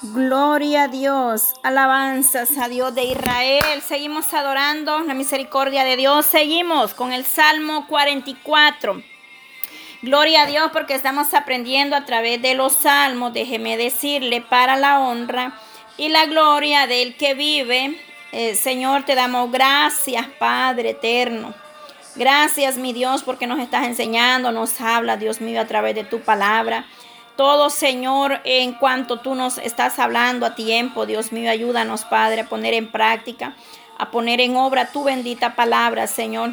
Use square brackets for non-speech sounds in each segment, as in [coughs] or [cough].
Gloria a Dios, alabanzas a Dios de Israel. Seguimos adorando la misericordia de Dios. Seguimos con el Salmo 44. Gloria a Dios porque estamos aprendiendo a través de los salmos, déjeme decirle, para la honra y la gloria del que vive. Eh, Señor, te damos gracias, Padre eterno. Gracias, mi Dios, porque nos estás enseñando, nos habla, Dios mío, a través de tu palabra. Todo, Señor, en cuanto tú nos estás hablando a tiempo, Dios mío, ayúdanos, Padre, a poner en práctica, a poner en obra tu bendita palabra, Señor.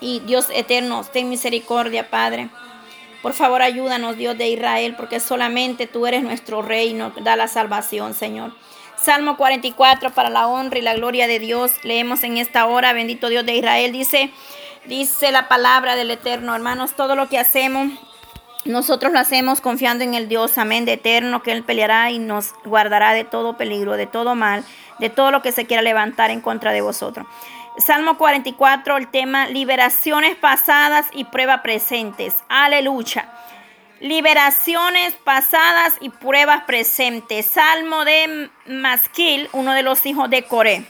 Y Dios eterno, ten misericordia, Padre. Por favor, ayúdanos, Dios de Israel, porque solamente tú eres nuestro reino, da la salvación, Señor. Salmo 44 para la honra y la gloria de Dios. Leemos en esta hora, bendito Dios de Israel. Dice, dice la palabra del Eterno, hermanos, todo lo que hacemos nosotros lo hacemos confiando en el Dios, amén, de eterno, que Él peleará y nos guardará de todo peligro, de todo mal, de todo lo que se quiera levantar en contra de vosotros. Salmo 44, el tema liberaciones pasadas y pruebas presentes. Aleluya. Liberaciones pasadas y pruebas presentes. Salmo de Masquil, uno de los hijos de Coré.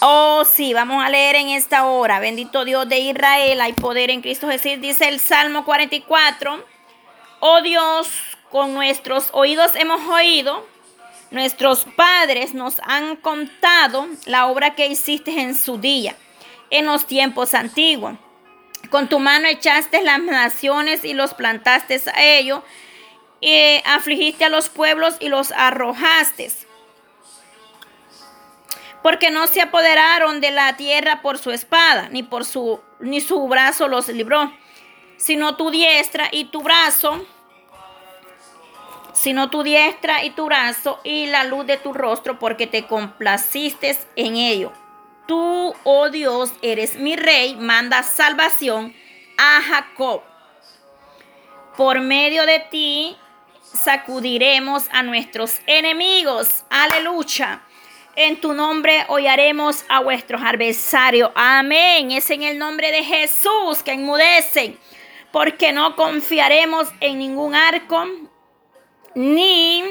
Oh, sí, vamos a leer en esta hora. Bendito Dios de Israel, hay poder en Cristo Jesús. Dice el Salmo 44. Oh Dios, con nuestros oídos hemos oído. Nuestros padres nos han contado la obra que hiciste en su día, en los tiempos antiguos. Con tu mano echaste las naciones y los plantaste a ellos. Y afligiste a los pueblos y los arrojaste porque no se apoderaron de la tierra por su espada, ni por su ni su brazo los libró, sino tu diestra y tu brazo, sino tu diestra y tu brazo y la luz de tu rostro, porque te complaciste en ello. Tú, oh Dios, eres mi rey, manda salvación a Jacob. Por medio de ti sacudiremos a nuestros enemigos. Aleluya. En tu nombre hollaremos a vuestros adversarios. Amén. Es en el nombre de Jesús que enmudecen. Porque no confiaremos en ningún arco, ni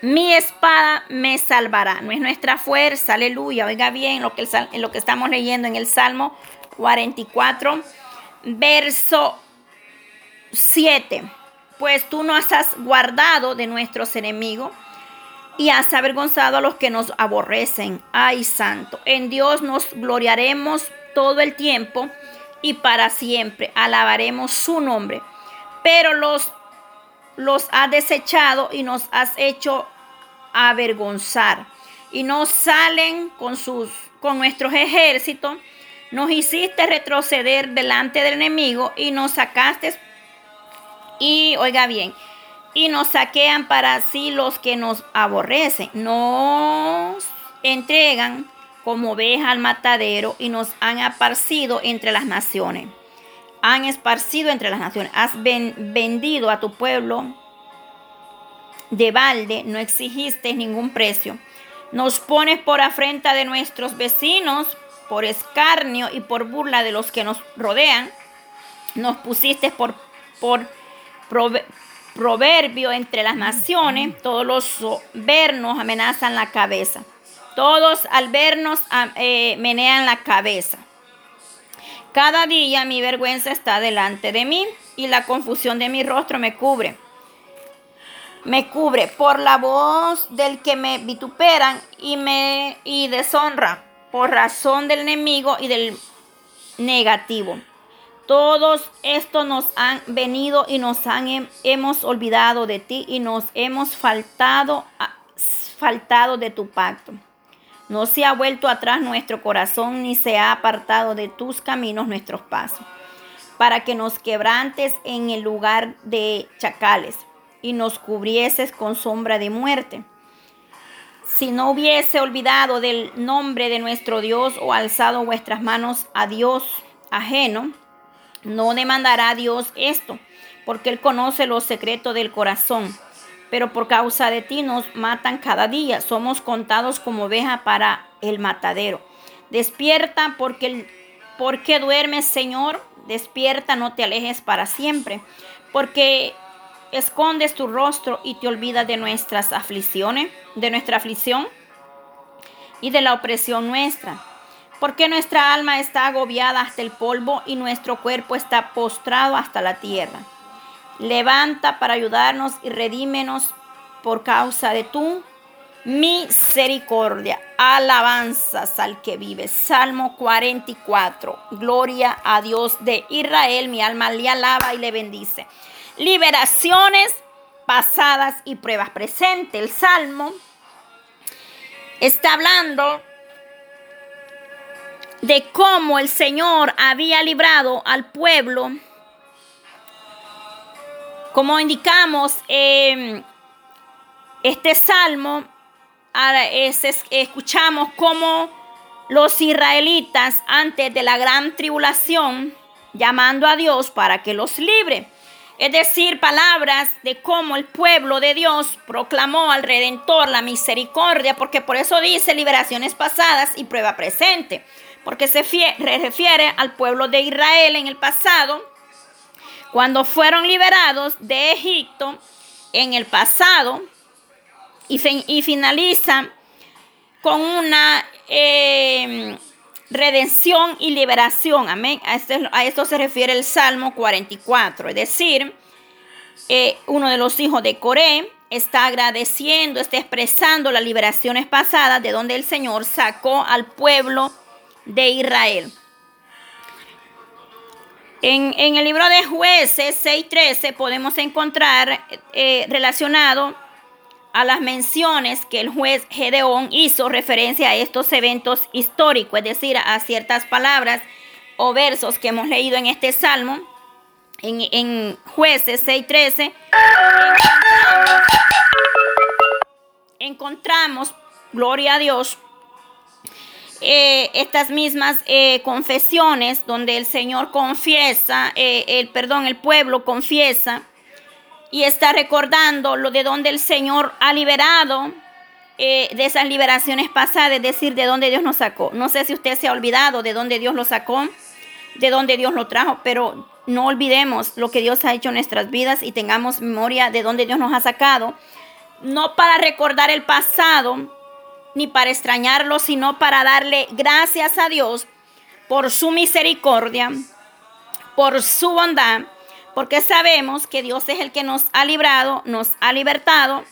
mi espada me salvará. No es nuestra fuerza. Aleluya. Oiga bien lo que, lo que estamos leyendo en el Salmo 44, verso 7. Pues tú nos has guardado de nuestros enemigos y has avergonzado a los que nos aborrecen. Ay, santo. En Dios nos gloriaremos todo el tiempo y para siempre. Alabaremos su nombre. Pero los, los has desechado y nos has hecho avergonzar. Y nos salen con, sus, con nuestros ejércitos. Nos hiciste retroceder delante del enemigo y nos sacaste. Y oiga bien, y nos saquean para sí los que nos aborrecen. Nos entregan como oveja al matadero y nos han esparcido entre las naciones. Han esparcido entre las naciones. Has vendido a tu pueblo de balde, no exigiste ningún precio. Nos pones por afrenta de nuestros vecinos, por escarnio y por burla de los que nos rodean. Nos pusiste por, por proverbio entre las naciones, todos los vernos amenazan la cabeza. Todos al vernos eh, menean la cabeza. Cada día mi vergüenza está delante de mí y la confusión de mi rostro me cubre. Me cubre por la voz del que me vituperan y me y deshonra, por razón del enemigo y del negativo. Todos estos nos han venido y nos han hemos olvidado de ti y nos hemos faltado, faltado de tu pacto. No se ha vuelto atrás nuestro corazón ni se ha apartado de tus caminos nuestros pasos, para que nos quebrantes en el lugar de chacales y nos cubrieses con sombra de muerte. Si no hubiese olvidado del nombre de nuestro Dios o alzado vuestras manos a Dios ajeno, no demandará Dios esto, porque Él conoce los secretos del corazón. Pero por causa de ti nos matan cada día. Somos contados como oveja para el matadero. Despierta porque, porque duermes, Señor. Despierta, no te alejes para siempre. Porque escondes tu rostro y te olvidas de nuestras aflicciones, de nuestra aflicción y de la opresión nuestra? Porque nuestra alma está agobiada hasta el polvo y nuestro cuerpo está postrado hasta la tierra. Levanta para ayudarnos y redímenos por causa de tu misericordia. Alabanzas al que vive. Salmo 44. Gloria a Dios de Israel. Mi alma le alaba y le bendice. Liberaciones pasadas y pruebas presentes. El Salmo está hablando de cómo el Señor había librado al pueblo. Como indicamos, eh, este salmo escuchamos cómo los israelitas antes de la gran tribulación llamando a Dios para que los libre. Es decir, palabras de cómo el pueblo de Dios proclamó al Redentor la misericordia, porque por eso dice liberaciones pasadas y prueba presente, porque se refiere al pueblo de Israel en el pasado, cuando fueron liberados de Egipto en el pasado, y, finaliza con una eh, redención y liberación. Amén. Este a esto, se refiere el Salmo 44. Es decir, eh, uno de los hijos de Coré está agradeciendo, está expresando las liberaciones pasadas de donde el Señor sacó al pueblo de Israel. En, el libro de jueces 6.13 podemos encontrar eh, relacionado a las menciones que el juez Gedeón hizo referencia a estos eventos históricos, es decir, a ciertas palabras o versos que hemos leído en este salmo, en, en jueces 6.13, encontramos, encontramos, gloria a Dios, eh, estas mismas eh, confesiones donde el Señor confiesa, eh, el perdón, el pueblo confiesa y está recordando lo de donde el Señor ha liberado de esas liberaciones pasadas, es decir, de donde Dios nos sacó. No sé si usted se ha olvidado de dónde Dios lo sacó, de dónde Dios lo trajo, pero no olvidemos lo que Dios ha hecho en nuestras vidas y tengamos memoria de dónde Dios nos ha sacado, no para recordar el pasado ni para extrañarlo, sino para darle gracias a Dios por su misericordia, por su bondad porque sabemos que Dios es el que nos ha librado, nos ha libertado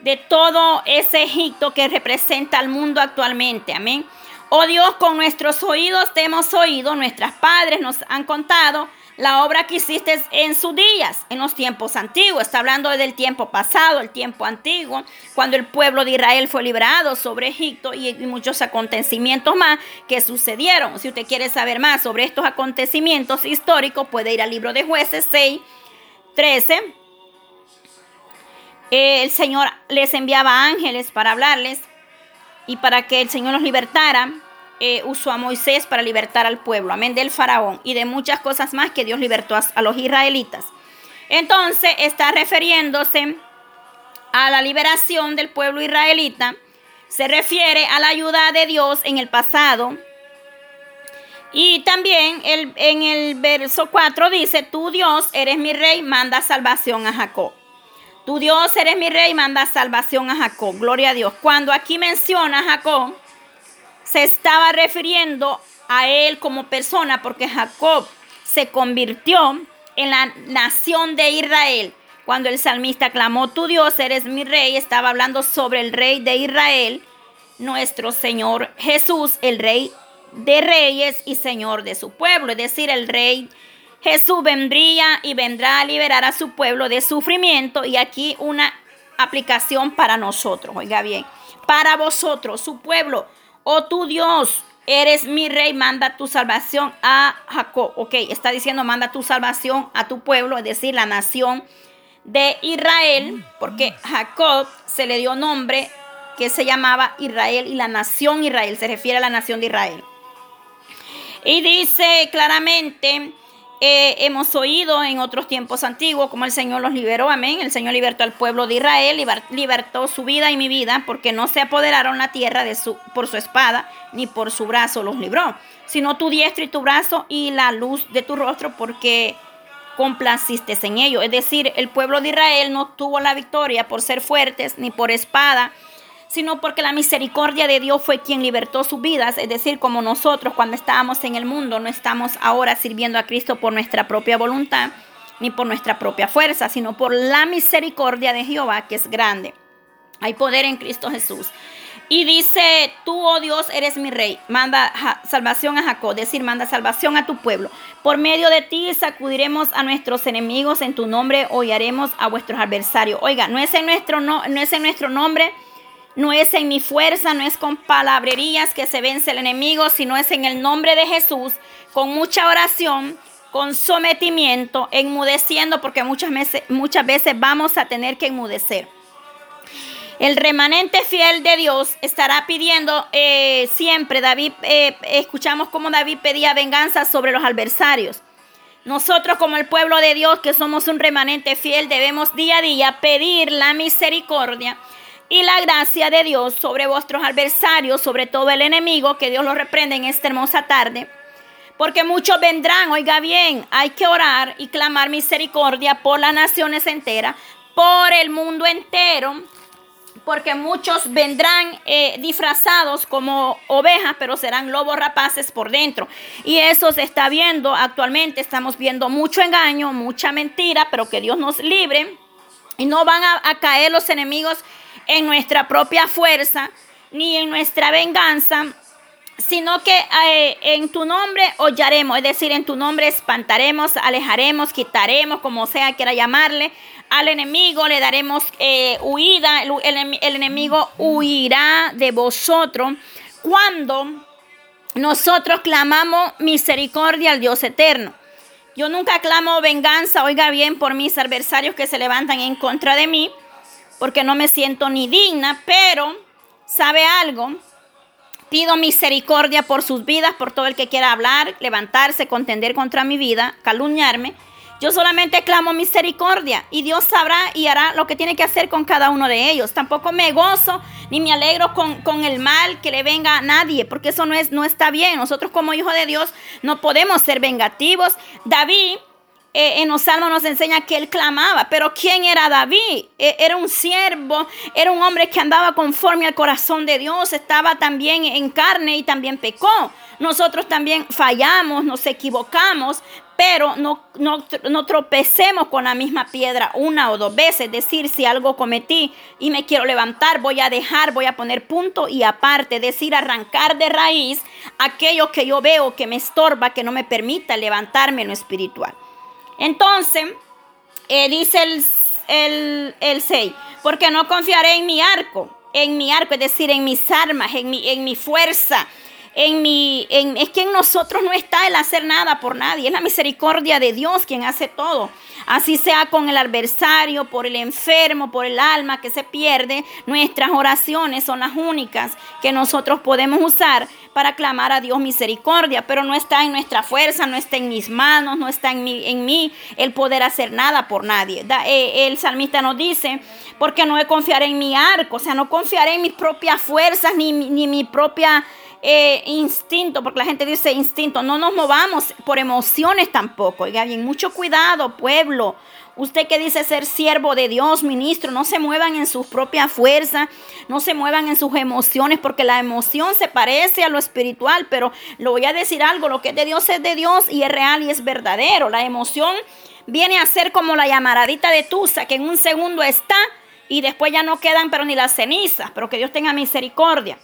de todo ese Egipto que representa al mundo actualmente. Amén. Oh Dios, con nuestros oídos te hemos oído, nuestras padres nos han contado la obra que hiciste en sus días, en los tiempos antiguos. Está hablando del tiempo pasado, el tiempo antiguo, cuando el pueblo de Israel fue librado sobre Egipto y, muchos acontecimientos más que sucedieron. Si usted quiere saber más sobre estos acontecimientos históricos, puede ir al libro de jueces 6, 13. el Señor les enviaba ángeles para hablarles y para que el Señor los libertara eh, usó a Moisés para libertar al pueblo, amén, del faraón y de muchas cosas más que Dios libertó a, los israelitas. Entonces está refiriéndose a la liberación del pueblo israelita, se refiere a la ayuda de Dios en el pasado. Y también el, en el verso 4 dice, tú Dios eres mi rey, manda salvación a Jacob. Tu Dios eres mi rey, manda salvación a Jacob. Gloria a Dios. Cuando aquí menciona a Jacob, se estaba refiriendo a él como persona porque Jacob se convirtió en la nación de Israel. Cuando el salmista clamó, tu Dios eres mi rey, estaba hablando sobre el rey de Israel, nuestro Señor Jesús, el rey de reyes y Señor de su pueblo. Es decir, el rey Jesús vendría y vendrá a liberar a su pueblo de sufrimiento. Y aquí una aplicación para nosotros, oiga bien, para vosotros, su pueblo oh tu Dios, eres mi rey, manda tu salvación a Jacob. Ok, está diciendo, manda tu salvación a tu pueblo, es decir, la nación de Israel, porque Jacob se le dio nombre que se llamaba Israel y la nación Israel, se refiere a la nación de Israel. Y dice claramente, eh, hemos oído en otros tiempos antiguos como el Señor los liberó, amén. El Señor libertó al pueblo de Israel, libertó su vida y mi vida, porque no se apoderaron la tierra por su espada, ni por su brazo los libró, sino tu diestra y tu brazo y la luz de tu rostro, porque complaciste en ello. Es decir, el pueblo de Israel no tuvo la victoria por ser fuertes ni por espada, sino porque la misericordia de Dios fue quien libertó sus vidas. Es decir, como nosotros cuando estábamos en el mundo no estamos ahora sirviendo a Cristo por nuestra propia voluntad ni por nuestra propia fuerza, sino por la misericordia de Jehová que es grande. Hay poder en Cristo Jesús. Y dice, tú, oh Dios, eres mi rey. Manda salvación a Jacob, decir, manda salvación a tu pueblo. Por medio de ti sacudiremos a nuestros enemigos, en tu nombre hollaremos a vuestros adversarios. Oiga, no es en nuestro, no, no es en nuestro nombre, no es en mi fuerza, no es con palabrerías que se vence el enemigo, sino es en el nombre de Jesús, con mucha oración, con sometimiento, enmudeciendo, porque muchas veces, muchas veces vamos a tener que enmudecer. El remanente fiel de Dios estará pidiendo eh, siempre, David, eh, escuchamos cómo David pedía venganza sobre los adversarios. Nosotros como el pueblo de Dios, que somos un remanente fiel, debemos día a día pedir la misericordia y la gracia de Dios sobre vuestros adversarios, sobre todo el enemigo, que Dios los reprende en esta hermosa tarde. Porque muchos vendrán, oiga bien, hay que orar y clamar misericordia por las naciones enteras, por el mundo entero, porque muchos vendrán eh, disfrazados como ovejas, pero serán lobos rapaces por dentro. Y eso se está viendo actualmente, estamos viendo mucho engaño, mucha mentira, pero que Dios nos libre. Y no van a, caer los enemigos en nuestra propia fuerza, ni en nuestra venganza, sino que eh, en tu nombre hollaremos, es decir, en tu nombre espantaremos, alejaremos, quitaremos, como sea quiera llamarle, al enemigo le daremos eh, huida, el, el enemigo huirá de vosotros cuando nosotros clamamos misericordia al Dios eterno. Yo nunca clamo venganza, oiga bien, por mis adversarios que se levantan en contra de mí, porque no me siento ni digna, pero, ¿sabe algo? Pido misericordia por sus vidas, por todo el que quiera hablar, levantarse, contender contra mi vida, calumniarme. Yo solamente clamo misericordia y Dios sabrá y hará lo que tiene que hacer con cada uno de ellos. Tampoco me gozo ni me alegro con, con, el mal que le venga a nadie, porque eso no, es, no está bien. Nosotros como hijos de Dios no podemos ser vengativos. David eh, en los salmos nos enseña que él clamaba, pero ¿quién era David? Eh, era un siervo, era un hombre que andaba conforme al corazón de Dios, estaba también en carne y también pecó. Nosotros también fallamos, nos equivocamos, pero no, no, tropecemos con la misma piedra una o dos veces. Es decir, si algo cometí y me quiero levantar, voy a dejar, voy a poner punto y aparte. Decir, arrancar de raíz aquello que yo veo que me estorba, que no me permita levantarme en lo espiritual. Entonces, eh, dice el, el, el 6, porque no confiaré en mi arco, en mi arco, es decir, en mis armas, en mi, en mi fuerza en mi, en, es que en nosotros no está el hacer nada por nadie, es la misericordia de Dios quien hace todo. Así sea con el adversario, por el enfermo, por el alma que se pierde, nuestras oraciones son las únicas que nosotros podemos usar para clamar a Dios misericordia, pero no está en nuestra fuerza, no está en mis manos, no está en mí, en mí el poder hacer nada por nadie. Eh, el salmista nos dice, porque no confiaré en mi arco, o sea, no confiaré en mis propias fuerzas ni, ni mi propia eh, instinto, porque la gente dice instinto, no nos movamos por emociones tampoco. Oiga bien, mucho cuidado, pueblo. Usted que dice ser siervo de Dios, ministro, no se muevan en sus propias fuerzas, no se muevan en sus emociones, porque la emoción se parece a lo espiritual, pero lo voy a decir algo, lo que es de Dios es de Dios y es real y es verdadero. La emoción viene a ser como la llamaradita de Tusa, que en un segundo está y después ya no quedan pero ni las cenizas, pero que Dios tenga misericordia.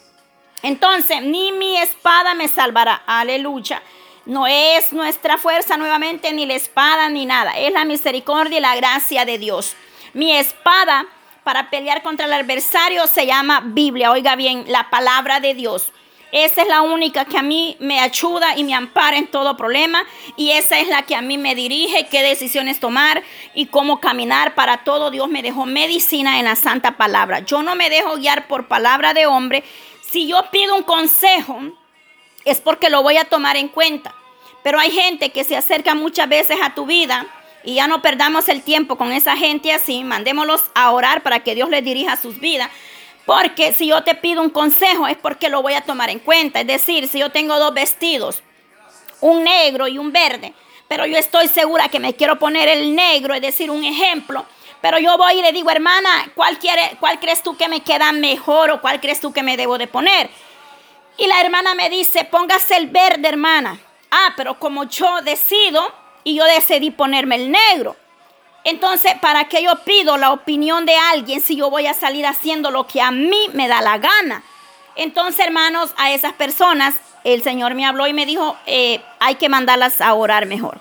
Entonces, ni mi espada me salvará. Aleluya. No es nuestra fuerza nuevamente, ni la espada, ni nada. Es la misericordia y la gracia de Dios. Mi espada para pelear contra el adversario se llama Biblia. Oiga bien, la palabra de Dios. Esa es la única que a mí me ayuda y me ampara en todo problema. Y esa es la que a mí me dirige qué decisiones tomar y cómo caminar. Para todo Dios me dejó medicina en la santa palabra. Yo no me dejo guiar por palabra de hombre, si yo pido un consejo, es porque lo voy a tomar en cuenta. Pero hay gente que se acerca muchas veces a tu vida y ya no perdamos el tiempo con esa gente así. Mandémoslos a orar para que Dios les dirija sus vidas. Porque si yo te pido un consejo es porque lo voy a tomar en cuenta. Es decir, si yo tengo dos vestidos, un negro y un verde, pero yo estoy segura que me quiero poner el negro, es decir, un ejemplo. Pero yo voy y le digo, hermana, ¿cuál, quiere, ¿cuál crees tú que me queda mejor o cuál crees tú que me debo de poner? Y la hermana me dice, póngase el verde, hermana. Ah, pero como yo decido y yo decidí ponerme el negro. Entonces, ¿para qué yo pido la opinión de alguien si yo voy a salir haciendo lo que a mí me da la gana? Entonces, hermanos, a esas personas el Señor me habló y me dijo, eh, hay que mandarlas a orar mejor.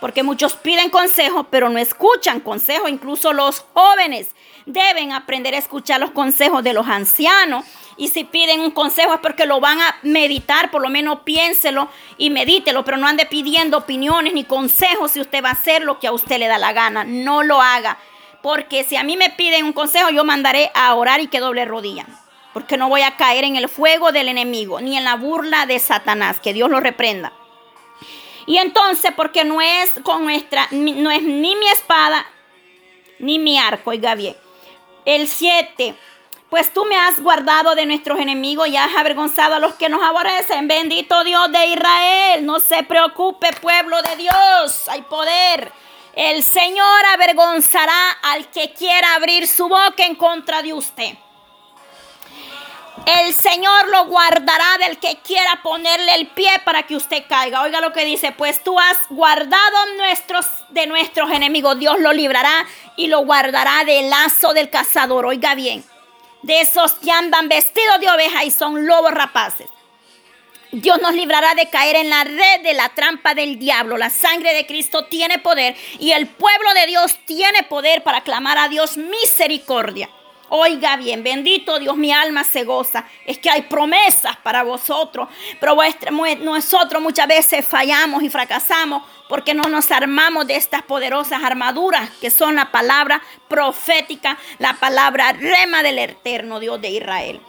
Porque muchos piden consejo, pero no escuchan consejo. Incluso los jóvenes deben aprender a escuchar los consejos de los ancianos y si piden un consejo es porque lo van a meditar, por lo menos piénselo y medítelo, pero no ande pidiendo opiniones ni consejos si usted va a hacer lo que a usted le da la gana. No lo haga. Porque si a mí me piden un consejo, yo mandaré a orar y que doble rodilla. Porque no voy a caer en el fuego del enemigo, ni en la burla de Satanás. Que Dios lo reprenda. Y entonces, porque no es con nuestra, no es ni mi espada, ni mi arco, oiga bien. El 7 pues tú me has guardado de nuestros enemigos y has avergonzado a los que nos aborrecen. Bendito Dios de Israel. No se preocupe, pueblo de Dios. Hay poder. El Señor avergonzará al que quiera abrir su boca en contra de usted. El Señor lo guardará del que quiera ponerle el pie para que usted caiga. Oiga lo que dice, pues tú has guardado nuestros de nuestros enemigos. Dios lo librará y lo guardará del lazo del cazador. Oiga bien de esos que andan vestidos de oveja y son lobos rapaces. Dios nos librará de caer en la red de la trampa del diablo. La sangre de Cristo tiene poder y el pueblo de Dios tiene poder para clamar a Dios misericordia. Oiga bien, bendito Dios, mi alma se goza. Es que hay promesas para vosotros, pero nosotros muchas veces fallamos y fracasamos porque no nos armamos de estas poderosas armaduras que son la palabra profética, la palabra rema del eterno Dios de Israel.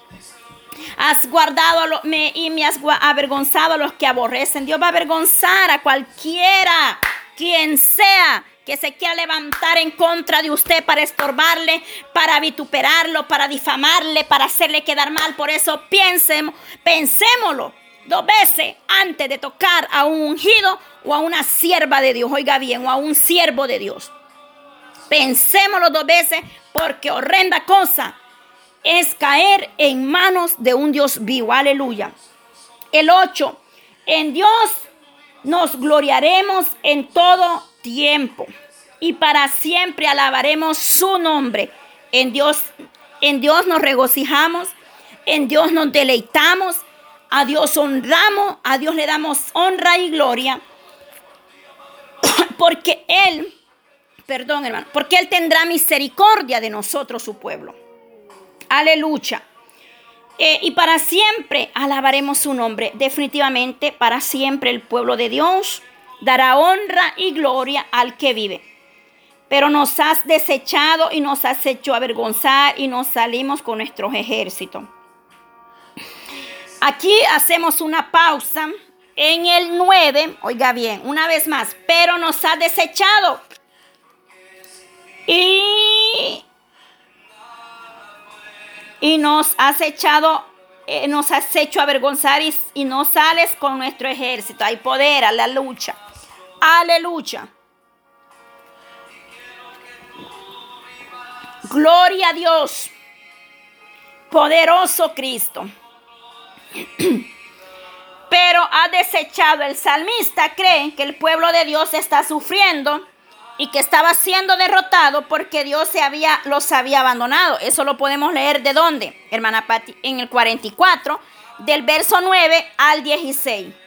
Has guardado y me has avergonzado a los que aborrecen. Dios va a avergonzar a cualquiera, quien sea que se quiera levantar en contra de usted para estorbarle, para vituperarlo, para difamarle, para hacerle quedar mal. Por eso piensen, pensémoslo dos veces antes de tocar a un ungido o a una sierva de Dios, oiga bien, o a un siervo de Dios. Pensémoslo dos veces porque horrenda cosa es caer en manos de un Dios vivo. Aleluya. El 8. En Dios nos gloriaremos en todo tiempo y para siempre alabaremos su nombre. En Dios, en Dios nos regocijamos, en Dios nos deleitamos, a Dios honramos, a Dios le damos honra y gloria, [coughs] porque Él, perdón hermano, porque Él tendrá misericordia de nosotros, su pueblo. Aleluya. Eh, y para siempre alabaremos su nombre. Definitivamente, para siempre el pueblo de Dios dará honra y gloria al que vive. Pero nos has desechado y nos has hecho avergonzar y nos salimos con nuestros ejércitos. Aquí hacemos una pausa en el 9, oiga bien, una vez más, pero nos ha desechado. Y, y nos has echado, eh, nos has hecho avergonzar y, y no sales con nuestro ejército. Hay poder a la lucha. Aleluya. Gloria a Dios. Poderoso Cristo. [clears throat] Pero ha desechado el salmista, cree que el pueblo de Dios está sufriendo y que estaba siendo derrotado porque Dios se había, los había abandonado. Eso lo podemos leer de dónde, hermana Patti, en el 44, del verso 9 al 16.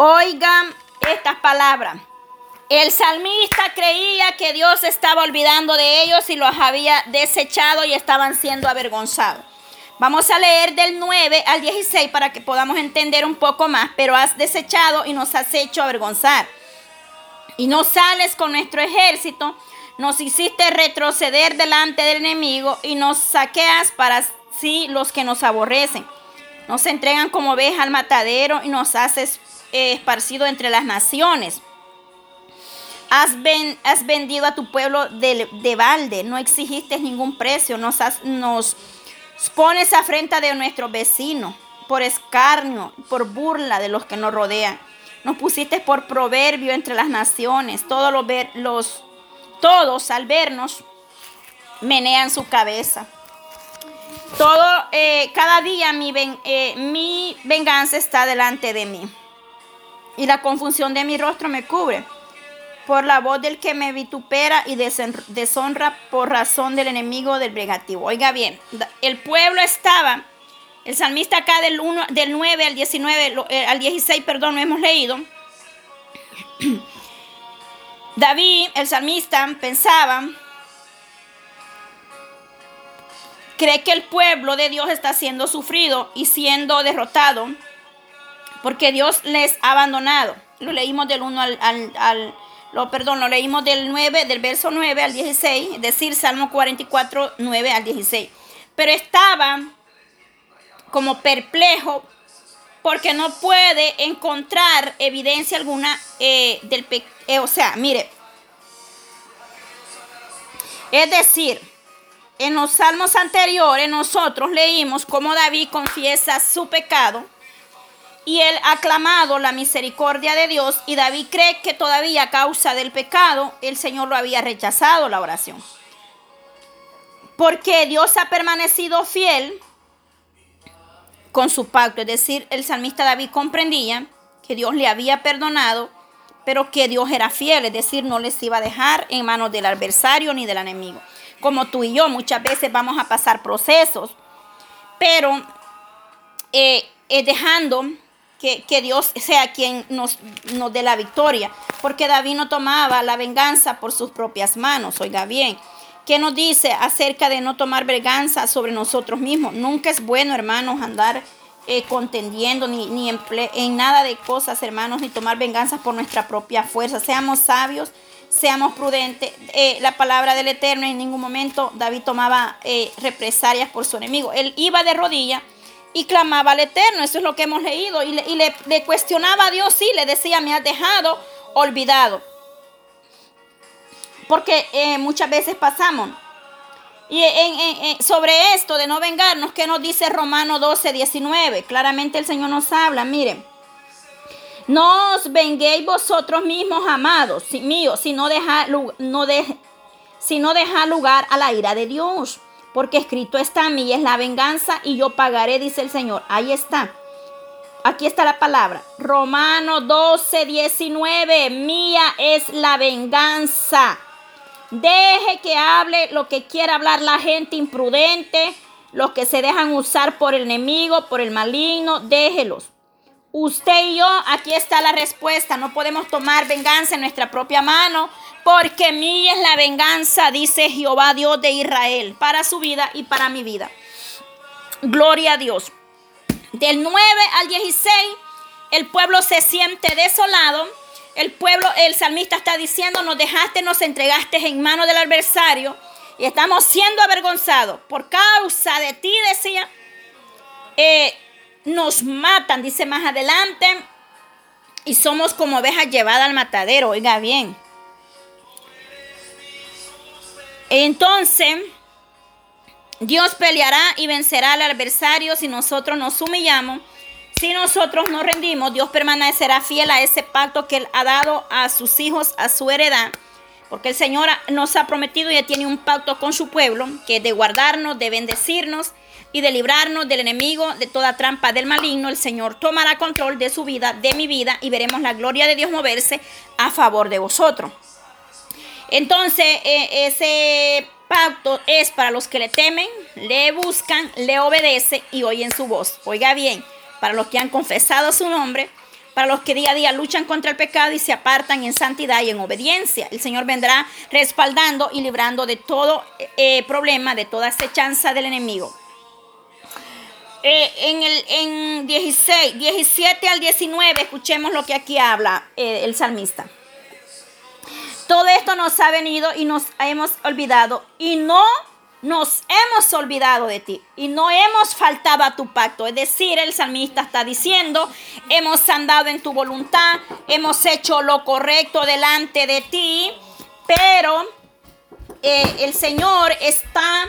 Oigan estas palabras. El salmista creía que Dios estaba olvidando de ellos y los había desechado y estaban siendo avergonzados. Vamos a leer del 9 al 16 para que podamos entender un poco más, pero has desechado y nos has hecho avergonzar. Y no sales con nuestro ejército, nos hiciste retroceder delante del enemigo y nos saqueas para sí los que nos aborrecen. Nos entregan como oveja al matadero y nos haces eh, esparcido entre las naciones. Has, has vendido a tu pueblo de, de, balde, no exigiste ningún precio, nos, nos pones afrenta de nuestros vecinos. por escarnio, por burla de los que nos rodean. Nos pusiste por proverbio entre las naciones. Todos los, los todos al vernos menean su cabeza. Todo, eh, cada día mi, eh, mi venganza está delante de mí. Y la confusión de mi rostro me cubre. Por la voz del que me vitupera y deshonra por razón del enemigo del negativo. Oiga bien, el pueblo estaba, el salmista acá del, 1, del 9 al 19, eh, al 16, perdón, no hemos leído. [clears throat] David, el salmista, pensaba cree que el pueblo de Dios está siendo sufrido y siendo derrotado porque Dios les ha abandonado. Lo leímos del 1 al, lo, perdón, lo leímos del 9, del verso 9 al 16, es decir, Salmo 44, 9 al 16. Pero estaba como perplejo porque no puede encontrar evidencia alguna eh, del. Eh, o sea, mire, es decir, en los salmos anteriores nosotros leímos cómo David confiesa su pecado y él ha clamado la misericordia de Dios y David cree que todavía a causa del pecado el Señor lo había rechazado la oración. Porque Dios ha permanecido fiel con su pacto, es decir, el salmista David comprendía que Dios le había perdonado, pero que Dios era fiel, es decir, no les iba a dejar en manos del adversario ni del enemigo como tú y yo muchas veces vamos a pasar procesos, pero eh, dejando que, Dios sea quien nos, nos dé la victoria, porque David no tomaba la venganza por sus propias manos, oiga bien. ¿Qué nos dice acerca de no tomar venganza sobre nosotros mismos? Nunca es bueno, hermanos, andar eh, contendiendo ni, ni en, nada de cosas, hermanos, ni tomar venganza por nuestra propia fuerza. Seamos sabios seamos prudentes. Eh, la palabra del Eterno en ningún momento David tomaba eh, represalias por su enemigo. Él iba de rodillas y clamaba al Eterno. Eso es lo que hemos leído. Y le, cuestionaba a Dios, sí, le decía, me has dejado olvidado. Porque eh, muchas veces pasamos. Y sobre esto de no vengarnos, ¿qué nos dice Romano 12, 19? Claramente el Señor nos habla, miren. No os venguéis vosotros mismos, amados míos, si no deja, no si no deja lugar a la ira de Dios. Porque escrito está, mí es la venganza y yo pagaré, dice el Señor. Ahí está. Aquí está la palabra. Romano 12, 19. Mía es la venganza. Deje que hable lo que quiera hablar la gente imprudente, los que se dejan usar por el enemigo, por el maligno, déjelos. Usted y yo, aquí está la respuesta. No podemos tomar venganza en nuestra propia mano, porque mía es la venganza, dice Jehová Dios de Israel, para su vida y para mi vida. Gloria a Dios. Del 9 al 16, el pueblo se siente desolado. El pueblo, el salmista está diciendo, nos dejaste, nos entregaste en mano del adversario y estamos siendo avergonzados por causa de ti, decía. Eh, nos matan, dice más adelante, y somos como ovejas llevadas al matadero, oiga bien. Entonces, Dios peleará y vencerá al adversario si nosotros nos humillamos. Si nosotros nos rendimos, Dios permanecerá fiel a ese pacto que Él ha dado a sus hijos, a su heredad. Porque el Señor nos ha prometido y tiene un pacto con su pueblo, que es de guardarnos, de bendecirnos y de librarnos del enemigo, de toda trampa del maligno, el Señor tomará control de su vida, de mi vida, y veremos la gloria de Dios moverse a favor de vosotros. Entonces, e, ese pacto es para los que le temen, le buscan, le obedecen y oyen su voz. Oiga bien, para los que han confesado su nombre, para los que día a día luchan contra el pecado y se apartan en santidad y en obediencia. El Señor vendrá respaldando y librando de todo eh, problema, de toda acechanza del enemigo. Eh, en el en 16, 17 al 19, escuchemos lo que aquí habla eh, el salmista. Todo esto nos ha venido y nos hemos olvidado y no nos hemos olvidado de ti y no hemos faltado a tu pacto. Es decir, el salmista está diciendo, hemos andado en tu voluntad, hemos hecho lo correcto delante de ti, pero eh, el Señor está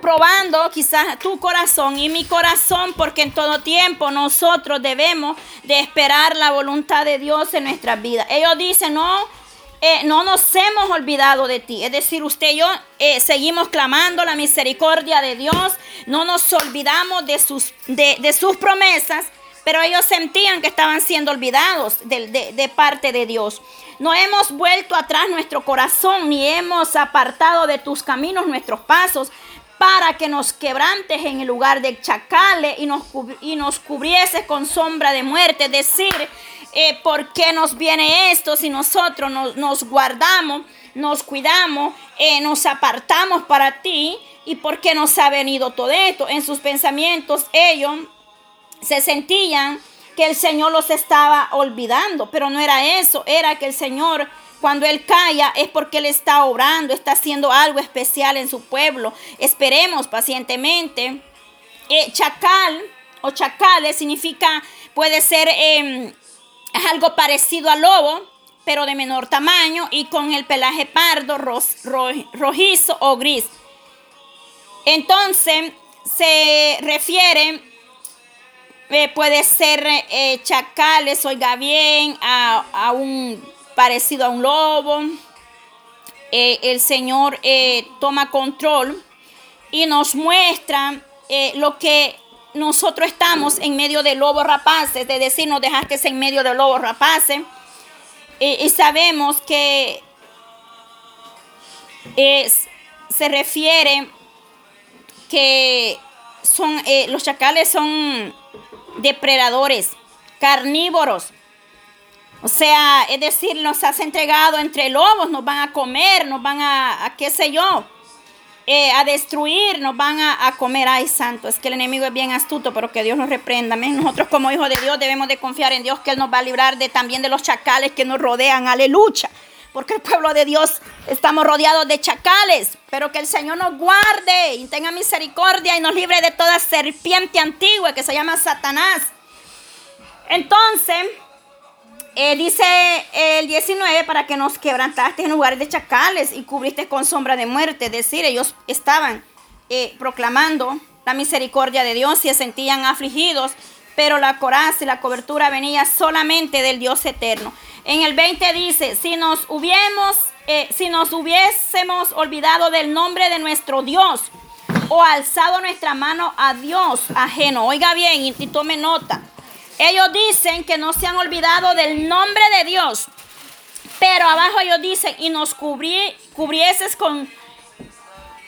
probando quizás tu corazón y mi corazón, porque en todo tiempo nosotros debemos de esperar la voluntad de Dios en nuestras vidas. Ellos dicen, no, eh, no nos hemos olvidado de ti. Es decir, usted y yo eh, seguimos clamando la misericordia de Dios, no nos olvidamos de sus, de, sus promesas, pero ellos sentían que estaban siendo olvidados de, de parte de Dios. No hemos vuelto atrás nuestro corazón, ni hemos apartado de tus caminos nuestros pasos, para que nos quebrantes en el lugar de chacales y nos, y nos cubrieses con sombra de muerte. Es decir, eh, ¿por qué nos viene esto si nosotros nos, guardamos, nos cuidamos, eh, nos apartamos para ti? ¿Y por qué nos ha venido todo esto? En sus pensamientos ellos se sentían que el Señor los estaba olvidando, pero no era eso, era que el Señor cuando Él calla es porque Él está obrando, está haciendo algo especial en su pueblo. Esperemos pacientemente. Eh, chacal o chacales significa, puede ser em, algo parecido al lobo, pero de menor tamaño y con el pelaje pardo, rojizo o gris. Entonces se refiere, eh, puede ser eh, chacales, oiga bien, a un parecido a un lobo. Eh, el Señor toma control y nos muestra lo que nosotros estamos en medio de lobos rapaces, de decir, nos dejaste en medio de lobos rapaces. y sabemos que se refiere que son, los chacales son depredadores, carnívoros, o sea, es decir, nos has entregado entre lobos, nos van a comer, nos van a, qué sé yo, eh, a destruir, nos van a, comer. Ay, santo, es que el enemigo es bien astuto, pero que Dios nos reprenda. Nosotros como hijos de Dios debemos de confiar en Dios que Él nos va a librar de también de los chacales que nos rodean. Aleluya. Porque el pueblo de Dios estamos rodeados de chacales, pero que el Señor nos guarde y tenga misericordia y nos libre de toda serpiente antigua que se llama Satanás. Entonces, dice el 19, para que nos quebrantaste en lugares de chacales y cubriste con sombra de muerte. Es decir, ellos estaban eh, proclamando la misericordia de Dios y se sentían afligidos, pero la coraza y la cobertura venía solamente del Dios eterno. En el 20 dice, si nos eh, si nos hubiésemos olvidado del nombre de nuestro Dios o alzado nuestra mano a Dios ajeno, oiga bien y tome nota ellos dicen que no se han olvidado del nombre de Dios. Pero abajo ellos dicen, y nos cubrí, cubrieses con...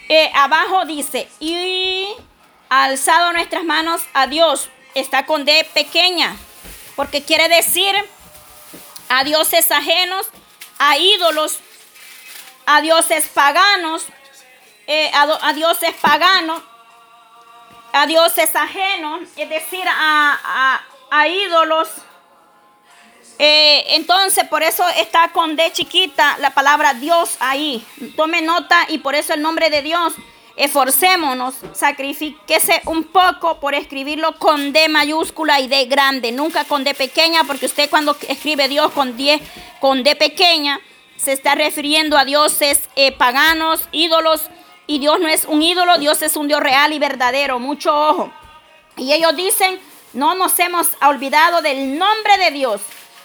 Eh, abajo dice, y alzado nuestras manos a Dios. Está con D pequeña. Porque quiere decir a dioses ajenos, a ídolos, a dioses paganos, eh, a, dioses paganos, a dioses ajenos, es decir, a a ídolos. Eh, entonces, por eso está con D chiquita la palabra Dios ahí. Tome nota y por eso el nombre de Dios. Esforcémonos, sacrifíquese un poco por escribirlo con D mayúscula y D grande, nunca con D pequeña, porque usted cuando escribe Dios con D, con D pequeña, se está refiriendo a dioses eh, paganos, ídolos, y Dios no es un ídolo, Dios es un Dios real y verdadero, mucho ojo. Y ellos dicen, no nos hemos olvidado del nombre de Dios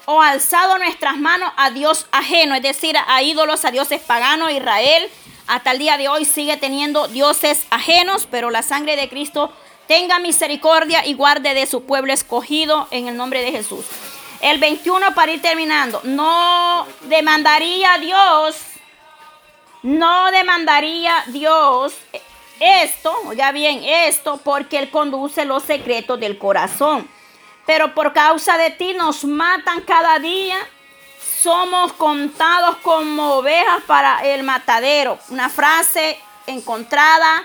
o alzado nuestras manos a Dios ajeno, es decir, a ídolos, a dioses paganos. Israel hasta el día de hoy sigue teniendo dioses ajenos, pero la sangre de Cristo tenga misericordia y guarde de su pueblo escogido en el nombre de Jesús. El 21 para ir terminando, no demandaría Dios, no demandaría Dios esto, ya bien, esto, porque Él conduce los secretos del corazón. Pero por causa de ti nos matan cada día. Somos contados como ovejas para el matadero. Una frase encontrada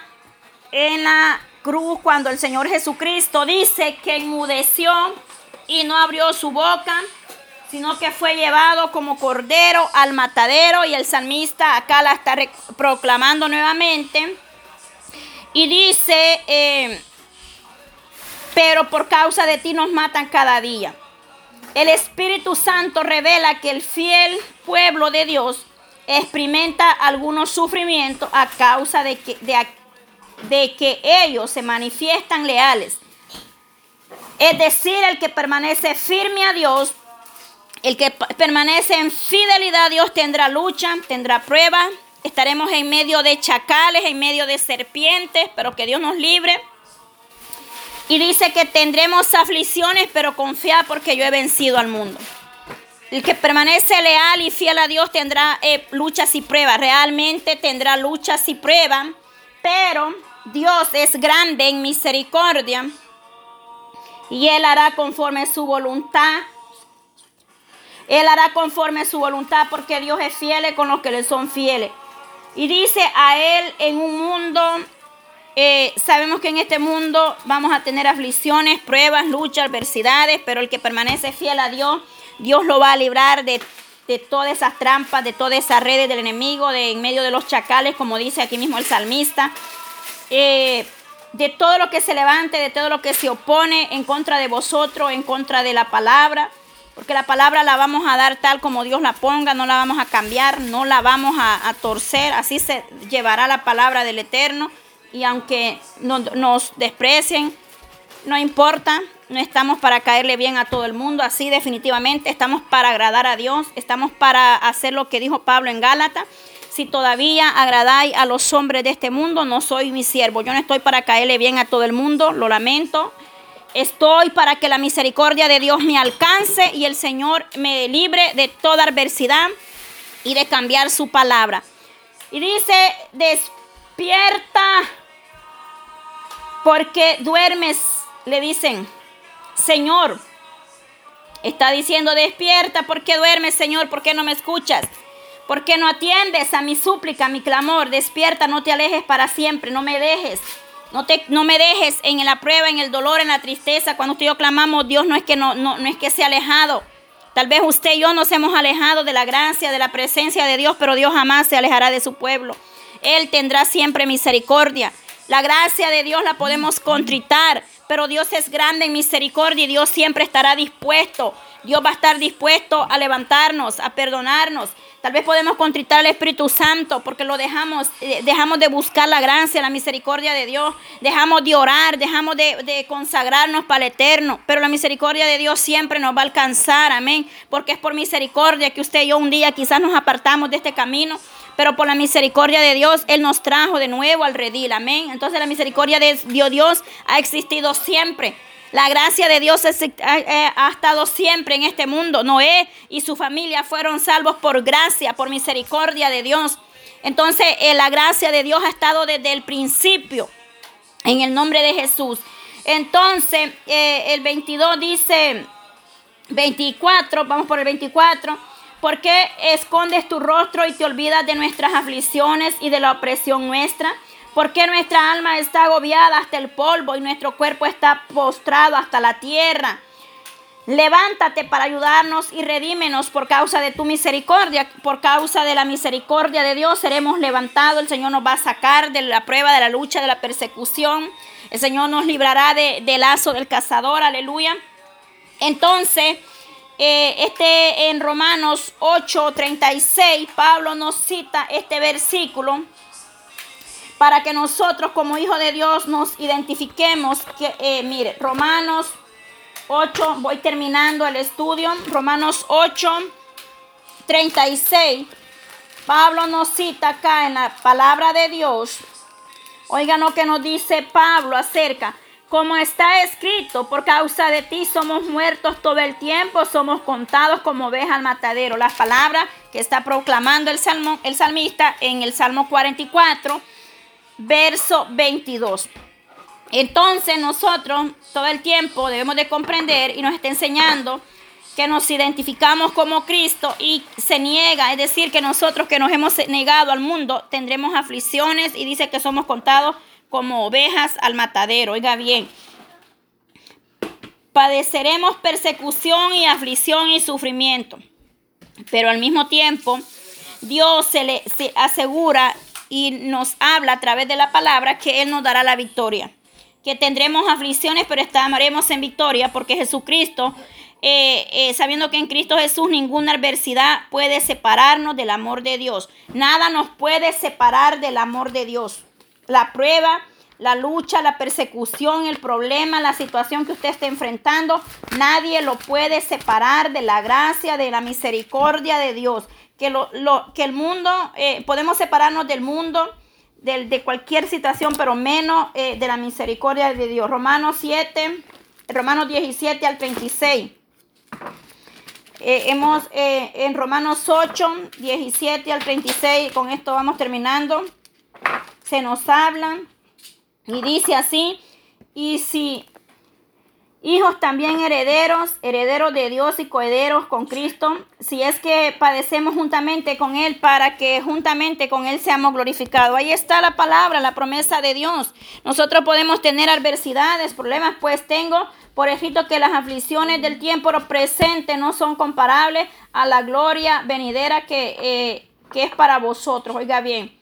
en la cruz cuando el Señor Jesucristo dice que enmudeció y no abrió su boca, sino que fue llevado como cordero al matadero y el salmista acá la está proclamando nuevamente y dice, eh, pero por causa de ti nos matan cada día. El Espíritu Santo revela que el fiel pueblo de Dios experimenta algunos sufrimientos a causa de, que, de que ellos se manifiestan leales. Es decir, el que permanece firme a Dios, el que permanece en fidelidad a Dios tendrá lucha, tendrá prueba. Estaremos en medio de chacales, en medio de serpientes, pero que Dios nos libre. Y dice que tendremos aflicciones, pero confía porque yo he vencido al mundo. El que permanece leal y fiel a Dios tendrá eh, luchas y pruebas. Realmente tendrá luchas y pruebas. Pero Dios es grande en misericordia. Y Él hará conforme su voluntad. Él hará conforme su voluntad porque Dios es fiel con los que le son fieles. Y dice a Él en un mundo eh, sabemos que en este mundo vamos a tener aflicciones, pruebas, luchas, adversidades, pero el que permanece fiel a Dios, Dios lo va a librar de, todas esas trampas, de todas esas redes del enemigo, de en medio de los chacales, como dice aquí mismo el salmista. Eh, de todo lo que se levante, de todo lo que se opone en contra de vosotros, en contra de la palabra, porque la palabra la vamos a dar tal como Dios la ponga, no la vamos a cambiar, no la vamos a torcer, así se llevará la palabra del Eterno y aunque nos desprecien, no importa, no estamos para caerle bien a todo el mundo, así definitivamente estamos para agradar a Dios, estamos para hacer lo que dijo Pablo en Gálata. Si todavía agradáis a los hombres de este mundo, no soy mi siervo. Yo no estoy para caerle bien a todo el mundo, lo lamento. Estoy para que la misericordia de Dios me alcance y el Señor me libre de toda adversidad y de cambiar su palabra. Y dice, despierta porque duermes, le dicen, Señor. Está diciendo, despierta, ¿por qué duermes, Señor? ¿Por qué no me escuchas? ¿Por qué no atiendes a mi súplica, a mi clamor? Despierta, no te alejes para siempre, no me dejes. No, te, no me dejes en la prueba, en el dolor, en la tristeza. Cuando usted y yo clamamos, Dios no es que no, no, no es que se alejado. Tal vez usted y yo nos hemos alejado de la gracia, de la presencia de Dios, pero Dios jamás se alejará de su pueblo. Él tendrá siempre misericordia. La gracia de Dios la podemos contritar, pero Dios es grande en misericordia y Dios siempre estará dispuesto. Dios va a estar dispuesto a levantarnos, a perdonarnos. Tal vez podemos contritar al Espíritu Santo porque lo dejamos, eh, dejamos de buscar la gracia, la misericordia de Dios, dejamos de orar, dejamos de, de, consagrarnos para el eterno. Pero la misericordia de Dios siempre nos va a alcanzar, amén. Porque es por misericordia que usted y yo un día quizás nos apartamos de este camino pero por la misericordia de Dios, Él nos trajo de nuevo al redil. Amén. Entonces la misericordia de Dios ha existido siempre. La gracia de Dios ha, estado siempre en este mundo. Noé y su familia fueron salvos por gracia, por misericordia de Dios. Entonces eh, la gracia de Dios ha estado desde el principio. En el nombre de Jesús. Entonces eh, el 22 dice, 24, vamos por el 24. ¿Por qué escondes tu rostro y te olvidas de nuestras aflicciones y de la opresión nuestra? ¿Por qué nuestra alma está agobiada hasta el polvo y nuestro cuerpo está postrado hasta la tierra? Levántate para ayudarnos y redímenos por causa de tu misericordia. Por causa de la misericordia de Dios seremos levantados. El Señor nos va a sacar de la prueba, de la lucha, de la persecución. El Señor nos librará de, del lazo del cazador. Aleluya. Entonces, eh, este en Romanos 8:36, Pablo nos cita este versículo para que nosotros como hijos de Dios nos identifiquemos. Que, eh, mire, Romanos 8, voy terminando el estudio, Romanos 8, 36. Pablo nos cita acá en la palabra de Dios. Oigan lo que nos dice Pablo acerca como está escrito, por causa de ti somos muertos todo el tiempo, somos contados como ovejas al matadero. Las palabras que está proclamando el, salmo, el salmista en el Salmo 44, verso 22. Entonces nosotros todo el tiempo debemos de comprender y nos está enseñando que nos identificamos como Cristo y se niega, es decir, que nosotros que nos hemos negado al mundo tendremos aflicciones y dice que somos contados como ovejas al matadero. Oiga bien, padeceremos persecución y aflicción y sufrimiento, pero al mismo tiempo Dios se le asegura y nos habla a través de la palabra que Él nos dará la victoria. Que tendremos aflicciones, pero estaremos en victoria porque Jesucristo, eh, eh, sabiendo que en Cristo Jesús ninguna adversidad puede separarnos del amor de Dios. Nada nos puede separar del amor de Dios la prueba, la lucha, la persecución, el problema, la situación que usted esté enfrentando, nadie lo puede separar de la gracia, de la misericordia de Dios. Que, lo, que el mundo, eh, podemos separarnos del mundo, de, de cualquier situación, pero menos eh, de la misericordia de Dios. Romanos 7, Romanos 17 al 36. Eh, hemos en Romanos 8, 17 al 36, con esto vamos terminando, se nos habla y dice así, y si hijos también herederos, herederos de Dios y coherederos con Cristo, si es que padecemos juntamente con Él para que juntamente con Él seamos glorificados. Ahí está la palabra, la promesa de Dios. Nosotros podemos tener adversidades, problemas, pues tengo por escrito que las aflicciones del tiempo presente no son comparables a la gloria venidera que, eh, que es para vosotros. Oiga bien.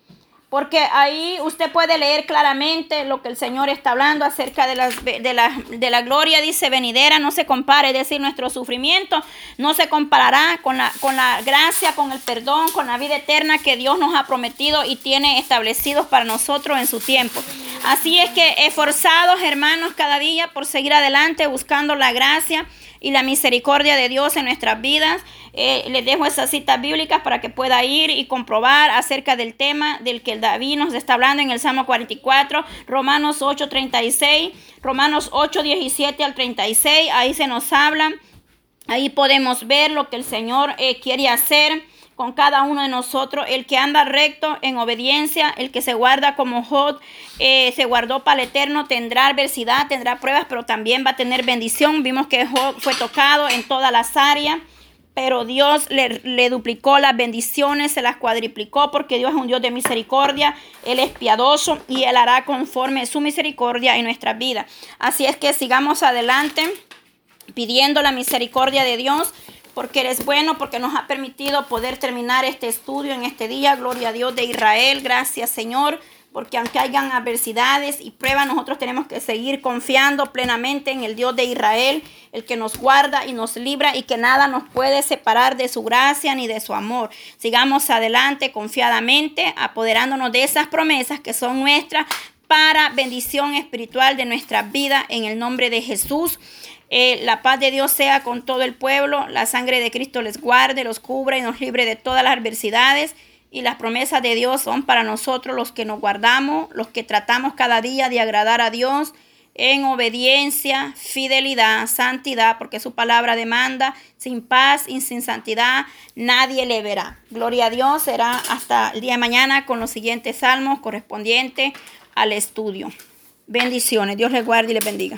Porque ahí usted puede leer claramente lo que el Señor está hablando acerca de, las, de, la, de la gloria, dice venidera, no se compare, es decir, nuestro sufrimiento no se comparará con la, con la gracia, con el perdón, con la vida eterna que Dios nos ha prometido y tiene establecidos para nosotros en su tiempo. Así es que esforzados, hermanos, cada día por seguir adelante buscando la gracia y la misericordia de Dios en nuestras vidas. Eh, les dejo esas citas bíblicas para que pueda ir y comprobar acerca del tema del que el David nos está hablando en el Salmo 44, Romanos 8, 36, Romanos 8, 17 al 36. Ahí se nos habla, ahí podemos ver lo que el Señor eh, quiere hacer con cada uno de nosotros, el que anda recto en obediencia, el que se guarda como Jod, eh, se guardó para el eterno, tendrá adversidad, tendrá pruebas, pero también va a tener bendición. Vimos que Jod fue tocado en todas las áreas, pero Dios le, duplicó las bendiciones, se las cuadriplicó, porque Dios es un Dios de misericordia, Él es piadoso y Él hará conforme su misericordia en nuestra vida. Así es que sigamos adelante pidiendo la misericordia de Dios porque eres bueno, porque nos ha permitido poder terminar este estudio en este día. Gloria a Dios de Israel. Gracias, Señor. Porque aunque hayan adversidades y pruebas, nosotros tenemos que seguir confiando plenamente en el Dios de Israel, el que nos guarda y nos libra y que nada nos puede separar de su gracia ni de su amor. Sigamos adelante confiadamente, apoderándonos de esas promesas que son nuestras para bendición espiritual de nuestra vida en el nombre de Jesús. Eh, la paz de Dios sea con todo el pueblo, la sangre de Cristo les guarde, los cubra y nos libre de todas las adversidades. Y las promesas de Dios son para nosotros los que nos guardamos, los que tratamos cada día de agradar a Dios en obediencia, fidelidad, santidad, porque su palabra demanda, sin paz y sin santidad nadie le verá. Gloria a Dios, será hasta el día de mañana con los siguientes salmos correspondientes al estudio. Bendiciones, Dios les guarde y les bendiga.